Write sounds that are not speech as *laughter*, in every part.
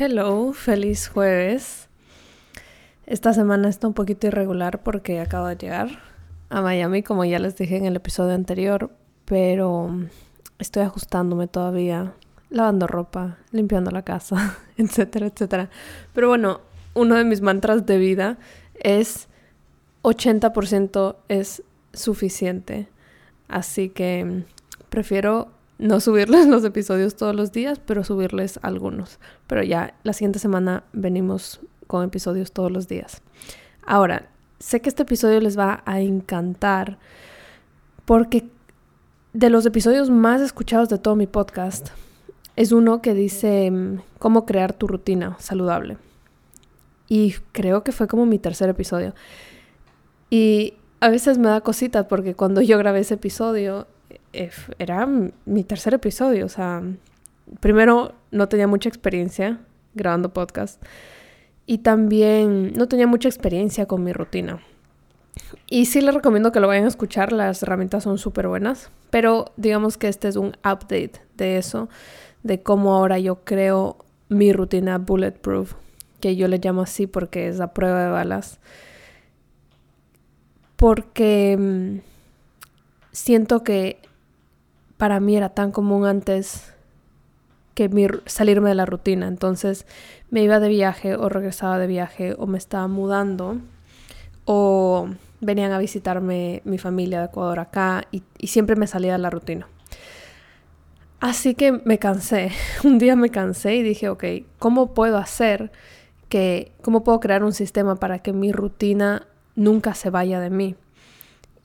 Hello, feliz jueves. Esta semana está un poquito irregular porque acabo de llegar a Miami, como ya les dije en el episodio anterior, pero estoy ajustándome todavía, lavando ropa, limpiando la casa, *laughs* etcétera, etcétera. Pero bueno, uno de mis mantras de vida es 80% es suficiente. Así que prefiero no subirles los episodios todos los días, pero subirles algunos. Pero ya la siguiente semana venimos con episodios todos los días. Ahora, sé que este episodio les va a encantar porque de los episodios más escuchados de todo mi podcast es uno que dice mm, cómo crear tu rutina saludable. Y creo que fue como mi tercer episodio. Y a veces me da cosita porque cuando yo grabé ese episodio era mi tercer episodio, o sea, primero no tenía mucha experiencia grabando podcast y también no tenía mucha experiencia con mi rutina. Y sí les recomiendo que lo vayan a escuchar, las herramientas son súper buenas, pero digamos que este es un update de eso, de cómo ahora yo creo mi rutina bulletproof, que yo le llamo así porque es la prueba de balas. Porque mm, siento que para mí era tan común antes que salirme de la rutina. Entonces me iba de viaje o regresaba de viaje o me estaba mudando o venían a visitarme mi familia de Ecuador acá y, y siempre me salía de la rutina. Así que me cansé, *laughs* un día me cansé y dije, ok, ¿cómo puedo hacer que, cómo puedo crear un sistema para que mi rutina nunca se vaya de mí?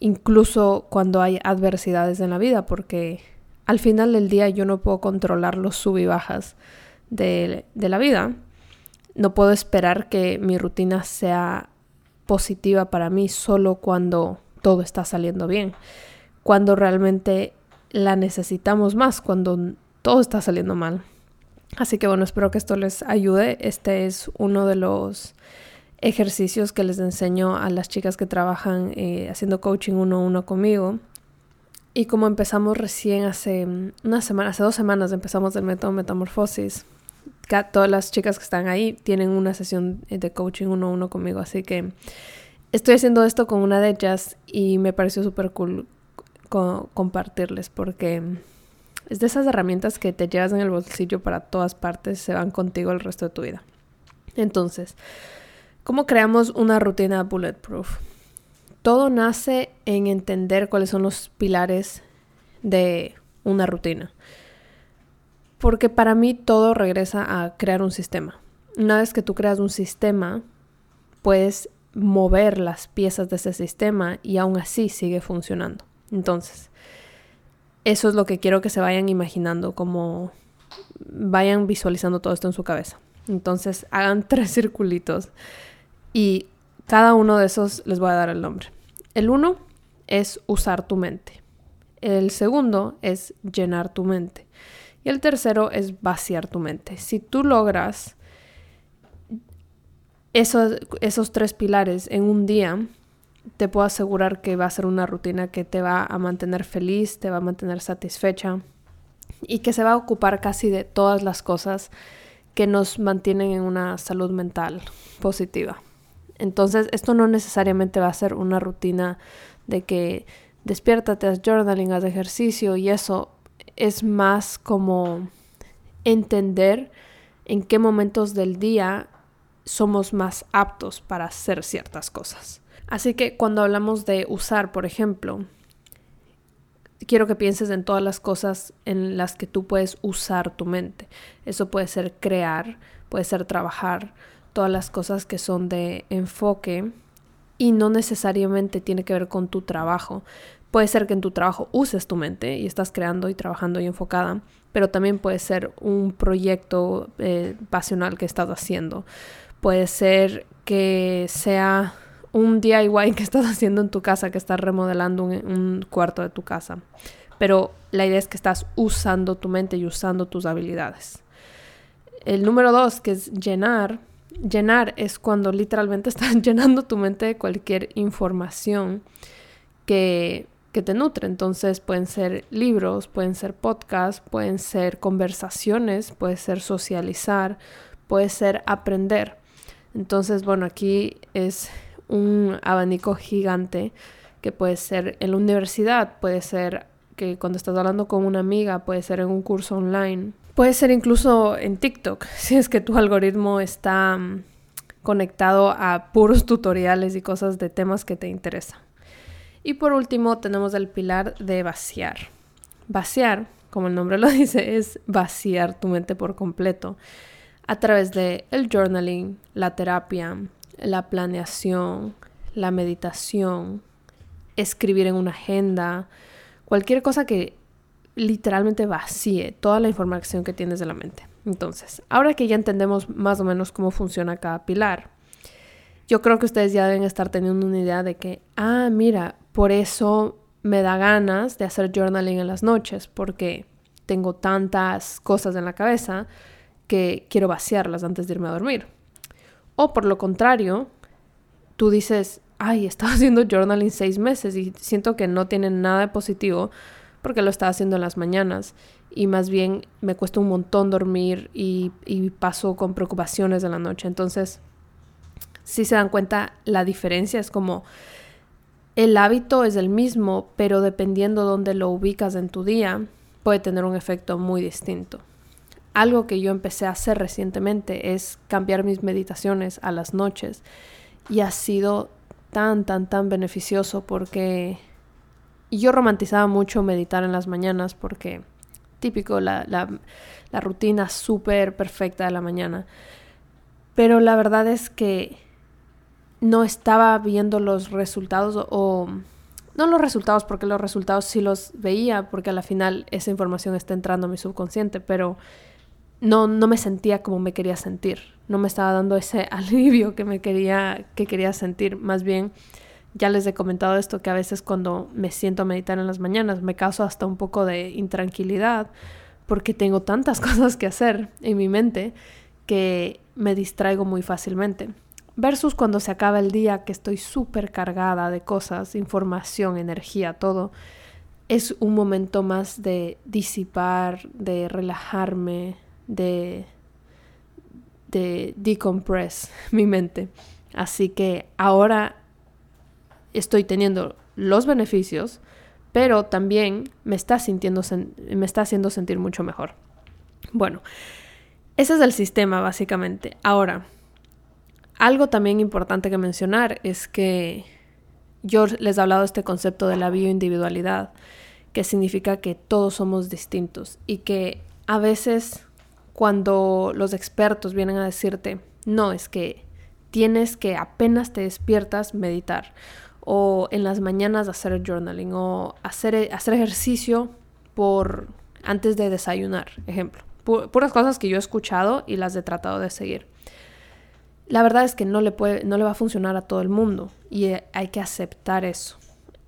Incluso cuando hay adversidades en la vida, porque al final del día yo no puedo controlar los sub y bajas de, de la vida. No puedo esperar que mi rutina sea positiva para mí solo cuando todo está saliendo bien, cuando realmente la necesitamos más, cuando todo está saliendo mal. Así que bueno, espero que esto les ayude. Este es uno de los ejercicios que les enseño a las chicas que trabajan eh, haciendo coaching uno a uno conmigo. Y como empezamos recién hace una semana, hace dos semanas empezamos el método Metamorfosis, todas las chicas que están ahí tienen una sesión de coaching uno a uno conmigo. Así que estoy haciendo esto con una de ellas y me pareció súper cool compartirles porque es de esas herramientas que te llevas en el bolsillo para todas partes, se van contigo el resto de tu vida. Entonces, ¿Cómo creamos una rutina bulletproof? Todo nace en entender cuáles son los pilares de una rutina. Porque para mí todo regresa a crear un sistema. Una vez que tú creas un sistema, puedes mover las piezas de ese sistema y aún así sigue funcionando. Entonces, eso es lo que quiero que se vayan imaginando, como vayan visualizando todo esto en su cabeza. Entonces, hagan *laughs* tres circulitos y cada uno de esos les voy a dar el nombre. El uno es usar tu mente. El segundo es llenar tu mente. Y el tercero es vaciar tu mente. Si tú logras esos, esos tres pilares en un día, te puedo asegurar que va a ser una rutina que te va a mantener feliz, te va a mantener satisfecha y que se va a ocupar casi de todas las cosas que nos mantienen en una salud mental positiva. Entonces, esto no necesariamente va a ser una rutina de que despiértate, haz journaling, haz ejercicio y eso es más como entender en qué momentos del día somos más aptos para hacer ciertas cosas. Así que cuando hablamos de usar, por ejemplo, quiero que pienses en todas las cosas en las que tú puedes usar tu mente. Eso puede ser crear, puede ser trabajar, todas las cosas que son de enfoque y no necesariamente tiene que ver con tu trabajo. Puede ser que en tu trabajo uses tu mente y estás creando y trabajando y enfocada, pero también puede ser un proyecto eh, pasional que estás haciendo. Puede ser que sea un DIY que estás *laughs* haciendo en tu casa, que estás remodelando un, un cuarto de tu casa. Pero la idea es que estás usando tu mente y usando tus habilidades. El número dos, que es llenar, Llenar es cuando literalmente *laughs* estás llenando tu mente de cualquier información que, que te nutre. Entonces pueden ser libros, pueden ser podcasts, pueden ser conversaciones, puede ser socializar, puede ser aprender. Entonces, bueno, aquí es un abanico gigante que puede ser en la universidad, puede ser que cuando estás hablando con una amiga, puede ser en un curso online, puede ser incluso en TikTok, *laughs* si es que tu algoritmo está mm, conectado a puros *laughs* tutoriales y cosas de temas que te interesan. Y por último tenemos el pilar de vaciar. Vaciar, como el nombre lo *laughs* dice, es vaciar tu mente por completo a través de el journaling, la terapia, la planeación, la meditación, escribir en una agenda, cualquier cosa que literalmente vacíe toda la información que tienes de la mente. Entonces, ahora que ya entendemos más o menos cómo funciona cada pilar, yo creo que ustedes ya deben estar teniendo una idea de que, ah, mira, por eso me da ganas de hacer journaling en las noches, porque tengo tantas cosas en la cabeza que quiero vaciarlas antes de irme a dormir. O por lo contrario, tú dices, ay, he estado *laughs* haciendo journaling seis meses y siento que no tiene nada de positivo porque lo estaba haciendo en las mañanas y más bien me cuesta un montón dormir y, y paso con preocupaciones de la noche. Entonces, si se dan cuenta, la diferencia es como el hábito es el mismo, pero dependiendo dónde lo ubicas en tu día, puede tener un efecto muy distinto. Algo que yo empecé a hacer recientemente es cambiar mis meditaciones a las noches y ha sido tan, tan, tan beneficioso porque yo romantizaba mucho meditar en las mañanas porque típico, la, la, la rutina súper perfecta de la mañana. Pero la verdad es que no estaba viendo los resultados o no los resultados porque los resultados sí los veía porque a la final esa información está entrando a mi subconsciente, pero no, no me sentía como me quería sentir, no me estaba dando ese *laughs* alivio que me quería, que quería sentir, más bien ya les he comentado esto, que a veces cuando me siento a meditar en las mañanas me causa hasta un poco de intranquilidad porque tengo tantas *laughs* cosas que hacer en mi mente que me distraigo muy fácilmente. Versus cuando se acaba el día que estoy súper cargada de cosas, información, energía, todo, es un momento más de disipar, de relajarme, de, de decompress *laughs* mi mente. Así que ahora estoy teniendo los beneficios, pero también me está, sintiendo, me está haciendo sentir mucho mejor. Bueno, ese es el sistema básicamente. Ahora, algo también importante que mencionar es que yo les he hablado de este concepto de la bioindividualidad, que significa que todos somos distintos y que a veces cuando los expertos vienen a decirte, no, es que tienes que apenas te despiertas meditar o en las mañanas hacer journaling o hacer, hacer ejercicio por antes de desayunar, ejemplo. Puras cosas que yo he escuchado y las he tratado de seguir. La verdad es que no le, puede, no le va a funcionar a todo el mundo y hay que aceptar eso.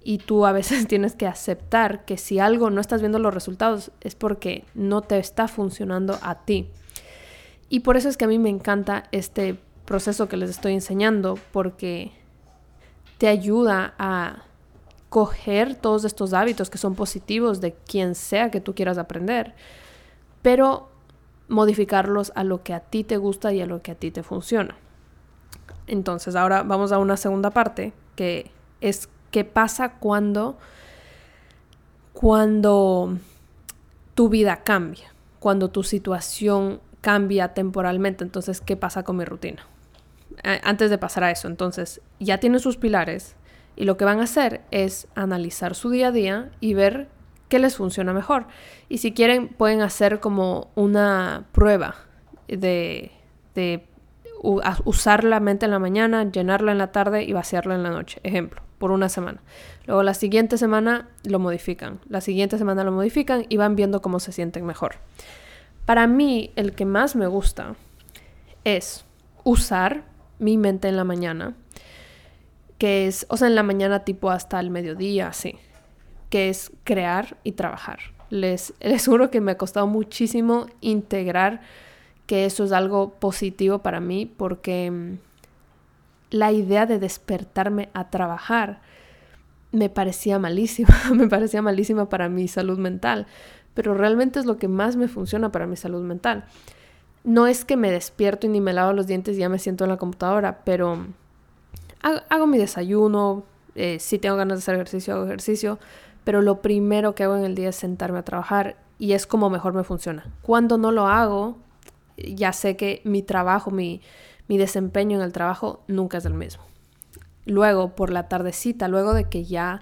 Y tú a veces *laughs* tienes que aceptar que si algo no estás viendo los resultados es porque no te está funcionando a ti. Y por eso es que a mí me encanta este proceso que les estoy enseñando porque te ayuda a coger todos estos hábitos que son positivos de quien sea que tú quieras aprender, pero modificarlos a lo que a ti te gusta y a lo que a ti te funciona. Entonces, ahora vamos a una segunda parte, que es qué pasa cuando cuando tu vida cambia, cuando tu situación cambia temporalmente, entonces, ¿qué pasa con mi rutina? Antes de pasar a eso, entonces ya tienen sus pilares y lo que van a hacer es analizar su día a día y ver qué les funciona mejor. Y si quieren, pueden hacer como una prueba de, de usar la mente en la mañana, llenarla en la tarde y vaciarla en la noche, ejemplo, por una semana. Luego la siguiente semana lo modifican, la siguiente semana lo modifican y van viendo cómo se sienten mejor. Para mí, el que más me gusta es usar mi mente en la mañana, que es, o sea, en la mañana tipo hasta el mediodía, sí, que es crear y trabajar. Les, *laughs* les juro que me ha costado muchísimo integrar que eso es algo positivo para mí porque mm, la idea de despertarme a trabajar me parecía malísima, *laughs* me parecía malísima para mi salud mental, pero realmente es lo que más me funciona para mi salud mental. No es que me despierto y ni me lavo los dientes y ya me siento en la computadora, pero hago, mi desayuno, eh, si tengo ganas de hacer ejercicio, hago ejercicio, pero lo primero que hago en el día es sentarme a trabajar y es como mejor me funciona. Cuando no lo hago, ya sé que mi trabajo, mi, mi desempeño en el trabajo nunca es el mismo. Luego, por la tardecita, luego de que ya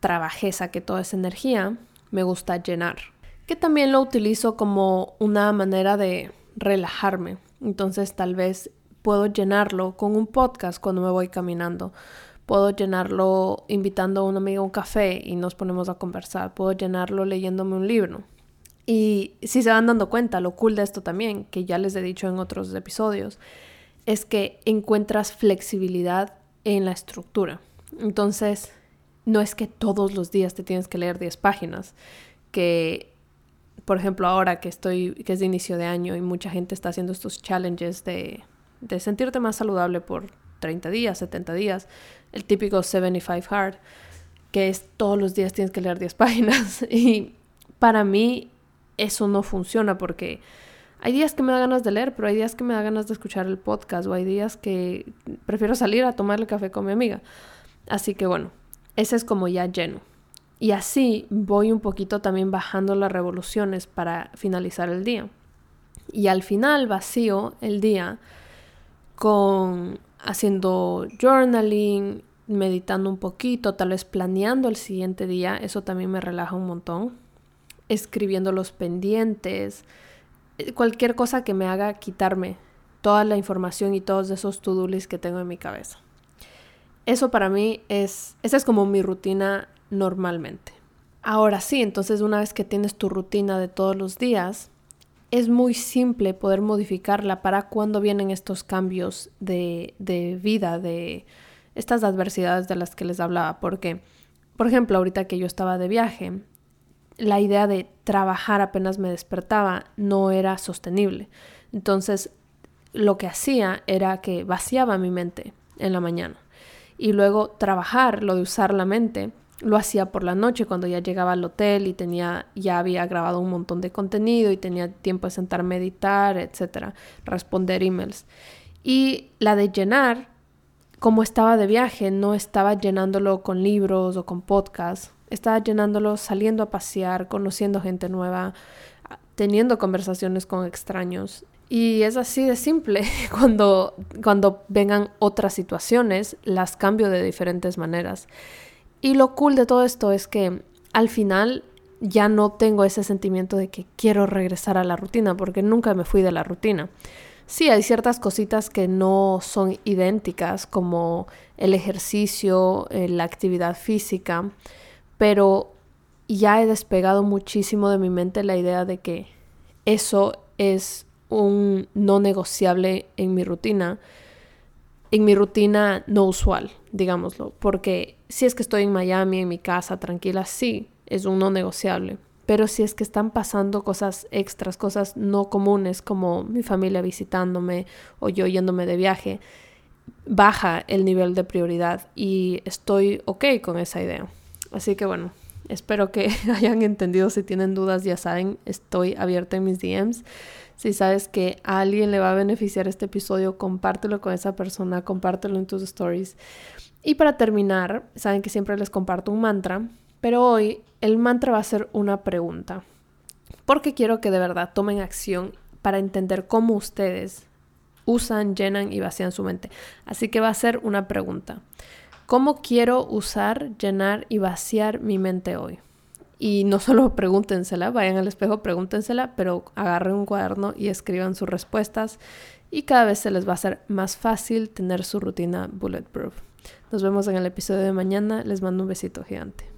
trabajé, saqué toda esa energía, me gusta llenar. Que también lo utilizo como una manera de relajarme. Entonces tal vez puedo llenarlo con un podcast cuando me voy caminando. Puedo llenarlo invitando a un amigo a un café y nos ponemos a conversar. Puedo llenarlo leyéndome un libro. Y si se van dando cuenta, lo cool de esto también, que ya les he dicho en otros episodios, es que encuentras flexibilidad en la estructura. Entonces, no es que todos los días te tienes que leer 10 páginas, que por ejemplo ahora que estoy, que es de inicio de año y mucha gente está haciendo estos challenges de, de sentirte más saludable por 30 días, 70 días, el típico 75 hard, que es todos los días tienes que leer 10 *laughs* páginas. Y para mí eso no funciona porque hay días que me da ganas de leer, pero hay días que me da ganas de escuchar el podcast o hay días que prefiero salir a tomar el café con mi amiga. Así que bueno, ese es como ya lleno. Y así voy un poquito también bajando las revoluciones para finalizar el día. Y al final vacío el día con haciendo journaling, meditando un poquito, tal vez planeando el siguiente día, eso también me relaja un montón. Escribiendo los pendientes, eh, cualquier cosa que me haga quitarme toda la información y todos esos to-do lists que tengo en mi cabeza. Eso para mí es, esa es como mi rutina normalmente. Ahora sí, entonces una vez que tienes tu rutina de todos los días, es muy simple poder modificarla para cuando vienen estos cambios de, de vida, de estas adversidades de las que les hablaba. Porque, por ejemplo, ahorita que yo estaba de viaje, la idea de trabajar apenas me despertaba no era sostenible. Entonces, lo que hacía era que vaciaba mi mente en la mañana. Y luego trabajar, lo de usar la mente, lo hacía por la noche cuando ya llegaba al hotel y tenía ya había grabado un montón de contenido y tenía tiempo de sentarme a meditar, etcétera, responder emails. Y la de llenar, como estaba de viaje, no estaba llenándolo con libros o con podcasts, estaba llenándolo saliendo a pasear, conociendo gente nueva, teniendo conversaciones con extraños. Y es así de simple. *laughs* Cuando, cuando vengan otras situaciones, las cambio de diferentes maneras. Y lo cool de todo esto es que al final ya no tengo ese sentimiento de que quiero regresar a la rutina, porque nunca me fui de la rutina. Sí, hay ciertas cositas que no son idénticas, como el ejercicio, eh, la actividad física, pero ya he despegado muchísimo de mi mente la idea de que eso es un no negociable en mi rutina en mi rutina no usual, digámoslo, porque si es que estoy en Miami, en mi casa, tranquila, sí, es un no negociable. Pero si es que están pasando cosas extras, cosas no comunes como mi familia visitándome o yo yéndome de viaje, baja el nivel de prioridad y estoy ok con esa idea. Así que bueno, espero que *laughs* hayan entendido. Si tienen dudas, ya saben, estoy abierta en mis DMs. Si sabes que a alguien le va a beneficiar este episodio, compártelo con esa persona, compártelo en tus stories. Y para terminar, saben que siempre les comparto un mantra, pero hoy el mantra va a ser una pregunta. Porque quiero que de verdad tomen acción para entender cómo ustedes usan, llenan y vacían su mente. Así que va a ser una pregunta. ¿Cómo quiero usar, llenar y vaciar mi mente hoy? Y no solo *laughs* pregúntensela, vayan al espejo, pregúntensela, pero agarren un cuaderno y escriban sus respuestas y cada vez se les va a hacer más fácil tener su rutina bulletproof. Nos vemos en el episodio de mañana, les mando un besito gigante.